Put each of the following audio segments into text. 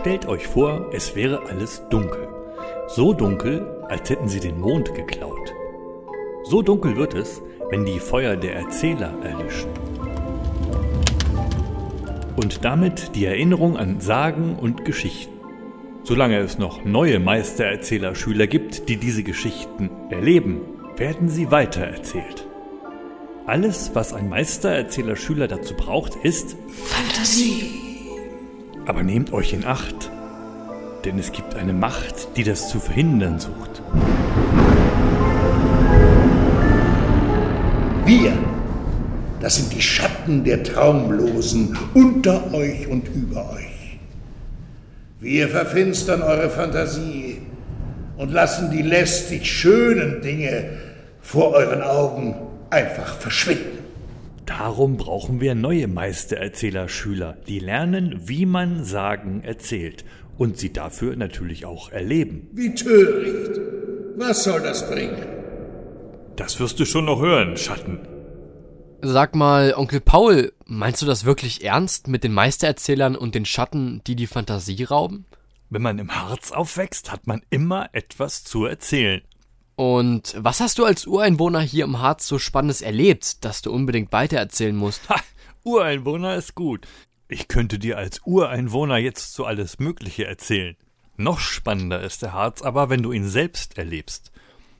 stellt euch vor, es wäre alles dunkel. So dunkel, als hätten sie den Mond geklaut. So dunkel wird es, wenn die Feuer der Erzähler erlischen. Und damit die Erinnerung an Sagen und Geschichten. Solange es noch neue Meistererzähler-Schüler gibt, die diese Geschichten erleben, werden sie weitererzählt. Alles, was ein Meistererzähler-Schüler dazu braucht, ist Fantasie. Aber nehmt euch in Acht, denn es gibt eine Macht, die das zu verhindern sucht. Wir, das sind die Schatten der Traumlosen unter euch und über euch. Wir verfinstern eure Fantasie und lassen die lästig schönen Dinge vor euren Augen einfach verschwinden. Darum brauchen wir neue Meistererzähler-Schüler, die lernen, wie man Sagen erzählt und sie dafür natürlich auch erleben. Wie töricht. Was soll das bringen? Das wirst du schon noch hören, Schatten. Sag mal, Onkel Paul, meinst du das wirklich ernst mit den Meistererzählern und den Schatten, die die Fantasie rauben? Wenn man im Harz aufwächst, hat man immer etwas zu erzählen. Und was hast du als Ureinwohner hier im Harz so Spannendes erlebt, dass du unbedingt weitererzählen musst? Ha, Ureinwohner ist gut. Ich könnte dir als Ureinwohner jetzt so alles Mögliche erzählen. Noch spannender ist der Harz aber, wenn du ihn selbst erlebst.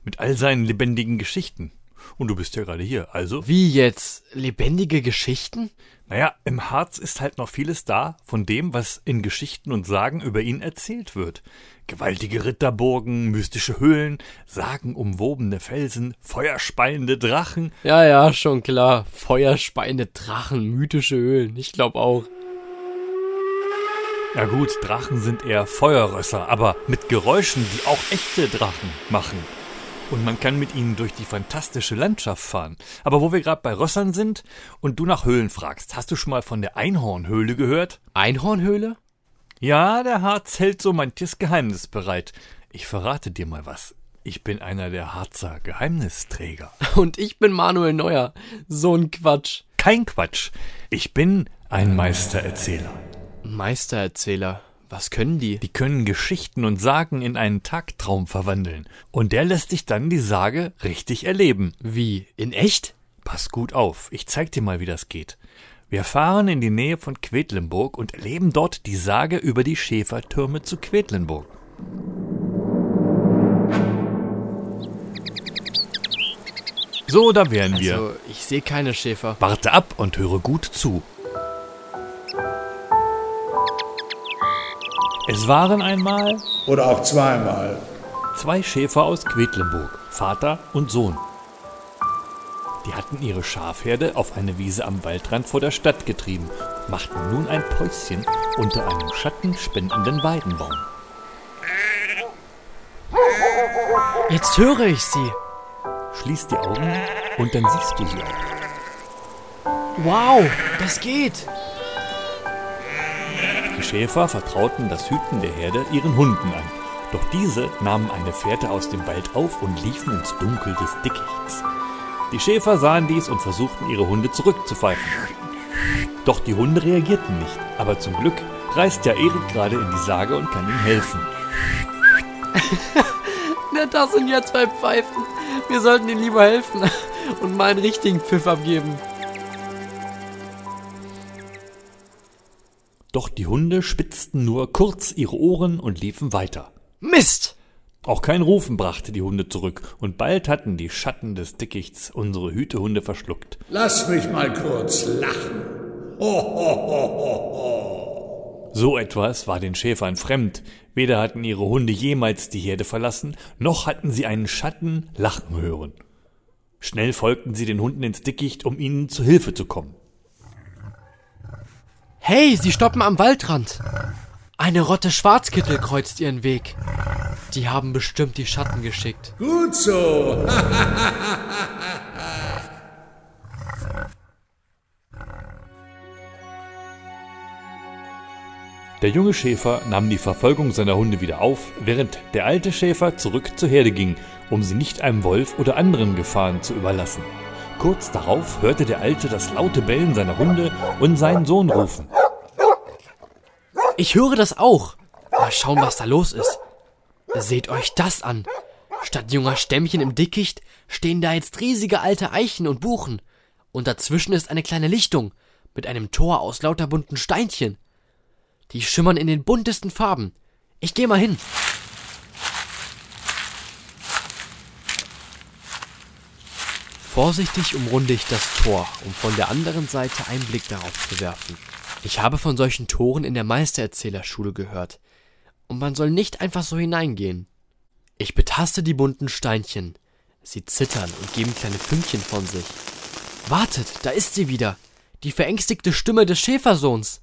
Mit all seinen lebendigen Geschichten. Und du bist ja gerade hier, also? Wie jetzt? Lebendige Geschichten? Naja, im Harz ist halt noch vieles da von dem, was in Geschichten und Sagen über ihn erzählt wird. Gewaltige Ritterburgen, mystische Höhlen, sagenumwobene Felsen, feuerspeiende Drachen. Ja, ja, schon klar. Feuerspeiende Drachen, mythische Höhlen. Ich glaub auch. Ja gut, Drachen sind eher Feuerrösser, aber mit Geräuschen, die auch echte Drachen machen. Und man kann mit ihnen durch die fantastische Landschaft fahren. Aber wo wir gerade bei Rössern sind und du nach Höhlen fragst, hast du schon mal von der Einhornhöhle gehört? Einhornhöhle? Ja, der Harz hält so manches Geheimnis bereit. Ich verrate dir mal was. Ich bin einer der Harzer Geheimnisträger. Und ich bin Manuel Neuer. So ein Quatsch. Kein Quatsch. Ich bin ein Meistererzähler. Meistererzähler. Was können die? Die können Geschichten und Sagen in einen Tagtraum verwandeln. Und der lässt dich dann die Sage richtig erleben. Wie? In echt? Pass gut auf, ich zeig dir mal, wie das geht. Wir fahren in die Nähe von Quedlinburg und erleben dort die Sage über die Schäfertürme zu Quedlinburg. So, da wären wir. Also, ich sehe keine Schäfer. Warte ab und höre gut zu. Es waren einmal Oder auch zweimal. zwei Schäfer aus Quedlinburg, Vater und Sohn. Die hatten ihre Schafherde auf eine Wiese am Waldrand vor der Stadt getrieben und machten nun ein Päuschen unter einem schattenspendenden Weidenbaum. Jetzt höre ich sie. Schließ die Augen und dann siehst du sie auch. Wow, das geht. Die Schäfer vertrauten das Hüten der Herde ihren Hunden an. Doch diese nahmen eine Fährte aus dem Wald auf und liefen ins Dunkel des Dickichts. Die Schäfer sahen dies und versuchten ihre Hunde zurückzupfeifen. Doch die Hunde reagierten nicht. Aber zum Glück reist ja Erik gerade in die Sage und kann ihnen helfen. Na, das sind ja zwei Pfeifen. Wir sollten ihnen lieber helfen und mal einen richtigen Pfiff abgeben. Doch die Hunde spitzten nur kurz ihre Ohren und liefen weiter. Mist! Auch kein Rufen brachte die Hunde zurück, und bald hatten die Schatten des Dickichts unsere Hütehunde verschluckt. Lass mich mal kurz lachen. Ho, ho, ho, ho, ho. So etwas war den Schäfern fremd. Weder hatten ihre Hunde jemals die Herde verlassen, noch hatten sie einen Schatten lachen hören. Schnell folgten sie den Hunden ins Dickicht, um ihnen zu Hilfe zu kommen. Hey, sie stoppen am Waldrand. Eine Rotte Schwarzkittel kreuzt ihren Weg. Die haben bestimmt die Schatten geschickt. Gut so. Der junge Schäfer nahm die Verfolgung seiner Hunde wieder auf, während der alte Schäfer zurück zur Herde ging, um sie nicht einem Wolf oder anderen Gefahren zu überlassen. Kurz darauf hörte der Alte das laute Bellen seiner Hunde und seinen Sohn rufen. Ich höre das auch. Mal schauen, was da los ist. Seht euch das an. Statt junger Stämmchen im Dickicht stehen da jetzt riesige alte Eichen und Buchen. Und dazwischen ist eine kleine Lichtung mit einem Tor aus lauter bunten Steinchen. Die schimmern in den buntesten Farben. Ich geh mal hin. Vorsichtig umrunde ich das Tor, um von der anderen Seite einen Blick darauf zu werfen. Ich habe von solchen Toren in der Meistererzählerschule gehört. Und man soll nicht einfach so hineingehen. Ich betaste die bunten Steinchen. Sie zittern und geben kleine Fünkchen von sich. Wartet, da ist sie wieder. Die verängstigte Stimme des Schäfersohns.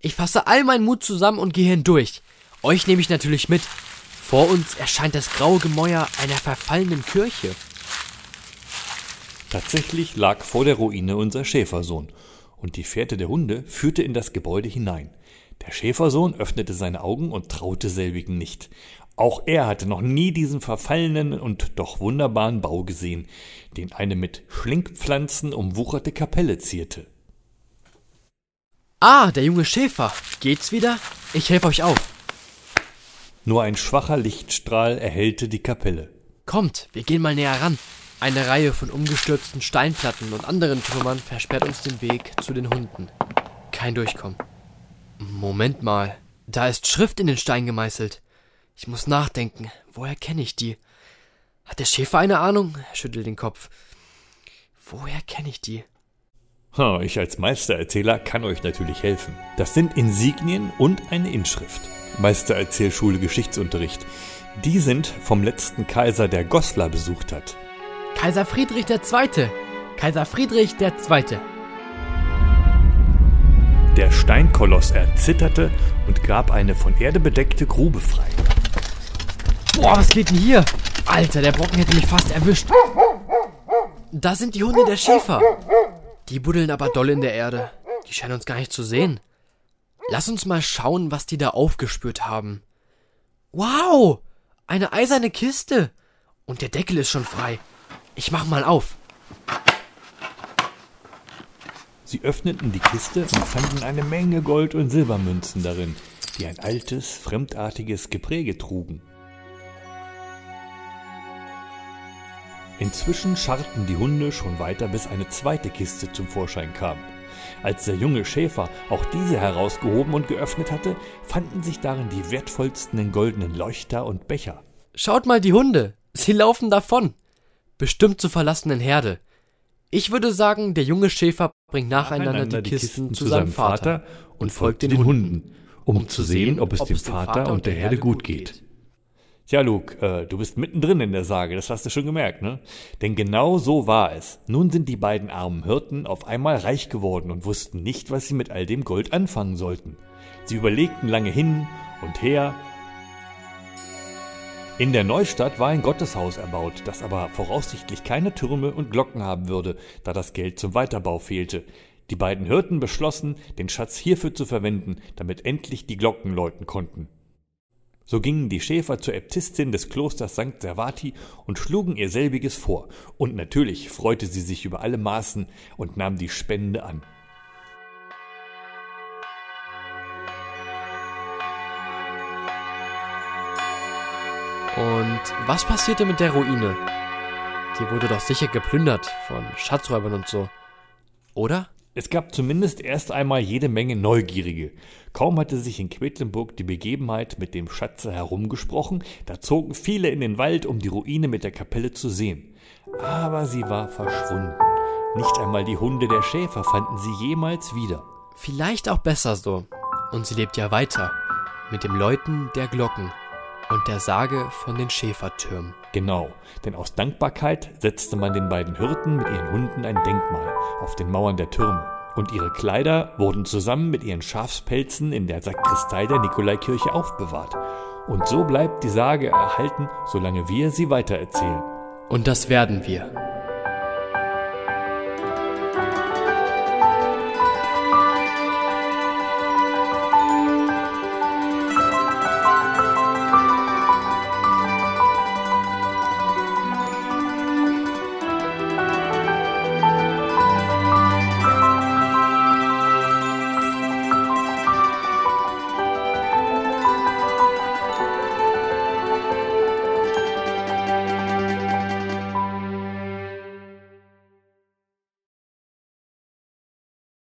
Ich fasse all meinen Mut zusammen und gehe hindurch. Euch nehme ich natürlich mit. Vor uns erscheint das graue Gemäuer einer verfallenen Kirche. Tatsächlich lag vor der Ruine unser Schäfersohn, und die Fährte der Hunde führte in das Gebäude hinein. Der Schäfersohn öffnete seine Augen und traute selbigen nicht. Auch er hatte noch nie diesen verfallenen und doch wunderbaren Bau gesehen, den eine mit Schlingpflanzen umwucherte Kapelle zierte. Ah, der junge Schäfer. Geht's wieder? Ich helfe euch auf. Nur ein schwacher Lichtstrahl erhellte die Kapelle. Kommt, wir gehen mal näher ran. Eine Reihe von umgestürzten Steinplatten und anderen Trümmern versperrt uns den Weg zu den Hunden. Kein Durchkommen. Moment mal, da ist Schrift in den Stein gemeißelt. Ich muss nachdenken. Woher kenne ich die? Hat der Schäfer eine Ahnung? Er schüttelt den Kopf. Woher kenne ich die? Ha, ich als Meistererzähler kann euch natürlich helfen. Das sind Insignien und eine Inschrift. Meistererzählschule Geschichtsunterricht. Die sind vom letzten Kaiser, der Goslar besucht hat. Kaiser Friedrich II. Kaiser Friedrich II. Der Steinkoloss erzitterte und gab eine von Erde bedeckte Grube frei. Boah, was geht denn hier? Alter, der Brocken hätte mich fast erwischt. Da sind die Hunde der Schäfer. Die buddeln aber doll in der Erde. Die scheinen uns gar nicht zu sehen. Lass uns mal schauen, was die da aufgespürt haben. Wow! Eine eiserne Kiste. Und der Deckel ist schon frei. Ich mach mal auf. Sie öffneten die Kiste und fanden eine Menge Gold- und Silbermünzen darin, die ein altes, fremdartiges Gepräge trugen. Inzwischen scharrten die Hunde schon weiter, bis eine zweite Kiste zum Vorschein kam. Als der junge Schäfer auch diese herausgehoben und geöffnet hatte, fanden sich darin die wertvollsten goldenen Leuchter und Becher. Schaut mal die Hunde. Sie laufen davon. Bestimmt zur verlassenen Herde. Ich würde sagen, der junge Schäfer bringt nacheinander, die, die, Kisten, Kisten zu seinem Vater und folgt den Hunden, um zu sehen, ob es dem Vater und der Herde gut geht. Tja, Luke, äh, du bist mittendrin in der Sage, das hast du schon gemerkt, ne? Denn genau so war es. Nun sind die beiden armen Hirten auf einmal reich geworden und wussten nicht, was sie mit all dem Gold anfangen sollten. Sie überlegten lange hin und her. In der Neustadt war ein Gotteshaus erbaut, das aber voraussichtlich keine Türme und Glocken haben würde, da das Geld zum Weiterbau fehlte. Die beiden Hirten beschlossen, den Schatz hierfür zu verwenden, damit endlich die Glocken läuten konnten. So gingen die Schäfer zur Äbtissin des Klosters St. Servati und schlugen ihr selbiges vor, und natürlich freute sie sich über alle Maßen und nahm die Spende an. Und was passierte mit der Ruine? Die wurde doch sicher geplündert von Schatzräubern und so. Oder? Es gab zumindest erst einmal jede Menge Neugierige. Kaum hatte sich in Quedlinburg die Begebenheit mit dem Schatze herumgesprochen, da zogen viele in den Wald, um die Ruine mit der Kapelle zu sehen. Aber sie war verschwunden. Nicht einmal die Hunde der Schäfer fanden sie jemals wieder. Vielleicht auch besser so. Und sie lebt ja weiter. Mit dem Läuten der Glocken und der Sage von den Schäfertürmen. Genau, denn aus Dankbarkeit setzte man den beiden Hirten mit ihren Hunden ein Denkmal auf den Mauern der Türme. Und ihre Kleider wurden zusammen mit ihren Schafspelzen in der Sakristei der Nikolaikirche aufbewahrt. Und so bleibt die Sage erhalten, solange wir sie weitererzählen. Und das werden wir.